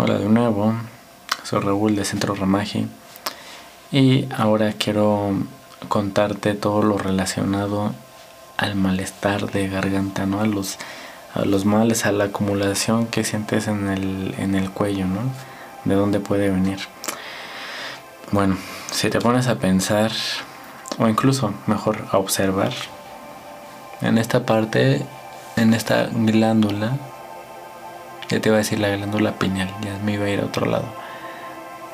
Hola de nuevo, soy Raúl de Centro Ramaje y ahora quiero contarte todo lo relacionado al malestar de garganta, ¿no? A los, a los males, a la acumulación que sientes en el, en el cuello, ¿no? De dónde puede venir. Bueno, si te pones a pensar, o incluso mejor a observar, en esta parte, en esta glándula, ya te iba a decir la glándula pineal, ya me iba a ir a otro lado.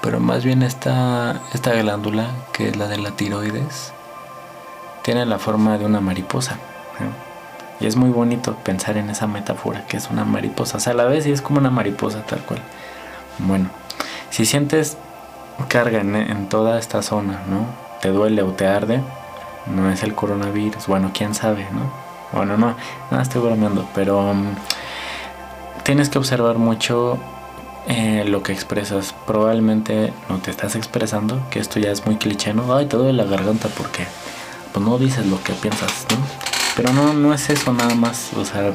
Pero más bien esta, esta glándula, que es la de la tiroides, tiene la forma de una mariposa. Y es muy bonito pensar en esa metáfora, que es una mariposa. O sea, a la vez y es como una mariposa tal cual. Bueno, si sientes carga en, en toda esta zona, ¿no? Te duele o te arde, no es el coronavirus. Bueno, quién sabe, ¿no? Bueno, no, no estoy bromeando, pero... Um, tienes que observar mucho eh, lo que expresas. Probablemente no te estás expresando, que esto ya es muy cliché, ¿no? Ay, te duele la garganta porque pues no dices lo que piensas, ¿no? Pero no, no es eso nada más, o sea,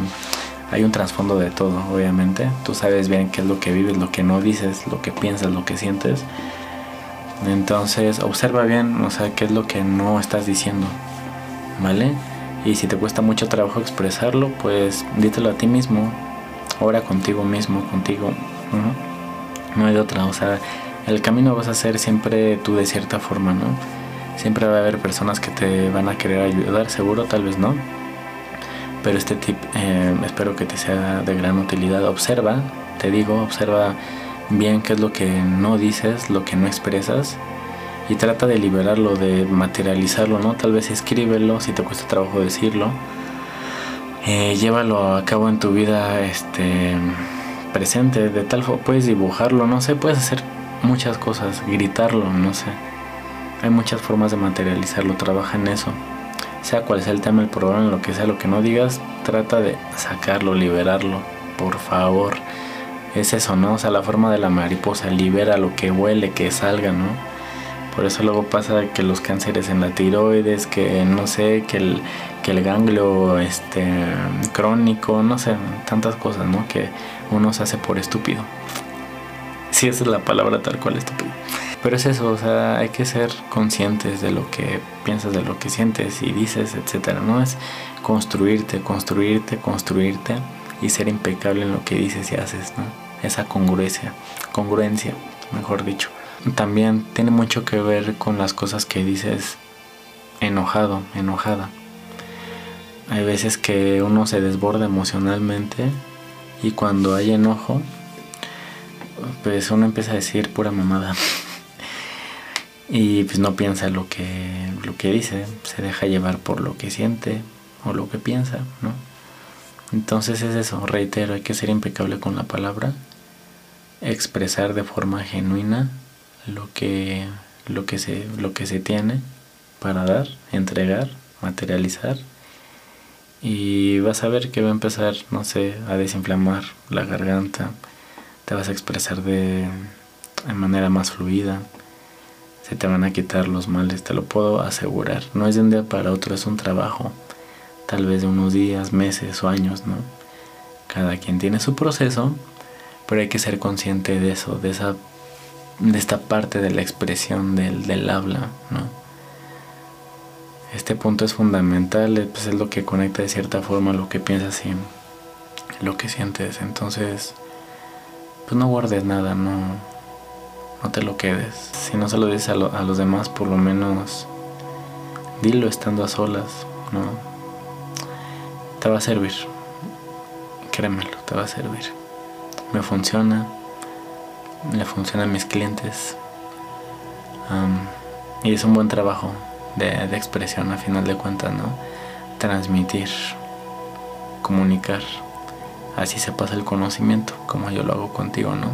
hay un trasfondo de todo, obviamente. Tú sabes bien qué es lo que vives, lo que no dices, lo que piensas, lo que sientes. Entonces, observa bien, o sea, qué es lo que no estás diciendo, ¿vale? Y si te cuesta mucho trabajo expresarlo, pues dítelo a ti mismo, ora contigo mismo, contigo. ¿no? hay otra, o sea, el camino vas a ser siempre tú de cierta forma, ¿no? Siempre va a haber personas que te van a querer ayudar, seguro, tal vez no. Pero este tip eh, espero que te sea de gran utilidad. Observa, te digo, observa bien qué es lo que no dices, lo que no expresas y trata de liberarlo, de materializarlo, ¿no? Tal vez escríbelo si te cuesta trabajo decirlo eh, llévalo a cabo en tu vida este presente de tal forma puedes dibujarlo no sé puedes hacer muchas cosas gritarlo no sé. Hay muchas formas de materializarlo trabaja en eso. Sea cual sea el tema el problema lo que sea lo que no digas trata de sacarlo liberarlo por favor. Es eso no o sea la forma de la mariposa libera lo que huele que salga no por eso luego pasa que los cánceres en la tiroides que no sé que el que el ganglio este, crónico, no sé, tantas cosas, ¿no? Que uno se hace por estúpido. Sí, esa es la palabra tal cual, estúpido. Pero es eso, o sea, hay que ser conscientes de lo que piensas, de lo que sientes y dices, etcétera. No es construirte, construirte, construirte y ser impecable en lo que dices y haces, ¿no? Esa congruencia, congruencia, mejor dicho. También tiene mucho que ver con las cosas que dices enojado, enojada. Hay veces que uno se desborda emocionalmente y cuando hay enojo, pues uno empieza a decir pura mamada. y pues no piensa lo que, lo que dice, se deja llevar por lo que siente o lo que piensa, ¿no? Entonces es eso, reitero, hay que ser impecable con la palabra, expresar de forma genuina lo que, lo que, se, lo que se tiene para dar, entregar, materializar y vas a ver que va a empezar, no sé, a desinflamar la garganta, te vas a expresar de, manera más fluida, se te van a quitar los males, te lo puedo asegurar. No es de un día para otro, es un trabajo, tal vez de unos días, meses o años, ¿no? Cada quien tiene su proceso, pero hay que ser consciente de eso, de esa de esta parte de la expresión del, del habla, ¿no? Este punto es fundamental, pues es lo que conecta de cierta forma lo que piensas y lo que sientes. Entonces, pues no guardes nada, no, no te lo quedes. Si no se lo dices a, a los demás, por lo menos dilo estando a solas, ¿no? Te va a servir. Créemelo, te va a servir. Me funciona, le funciona a mis clientes. y es un buen trabajo de, expresión a final de cuentas, ¿no? Transmitir, comunicar. Así se pasa el conocimiento, como yo lo hago contigo, ¿no?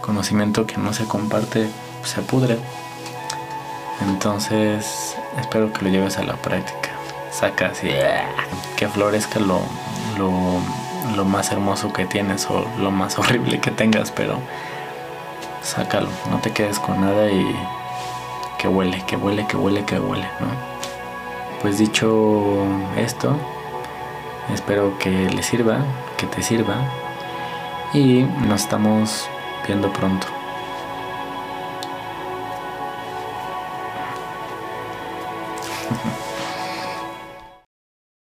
Conocimiento que no se comparte, se pudre. Entonces, espero que lo lleves a la práctica. Saca así, que florezca lo, lo, lo más hermoso que tienes o lo más horrible que tengas, pero sácalo, no te quedes con nada y que huele, que huele, que huele, que huele, ¿no? Pues dicho esto, espero que le sirva, que te sirva y nos estamos viendo pronto.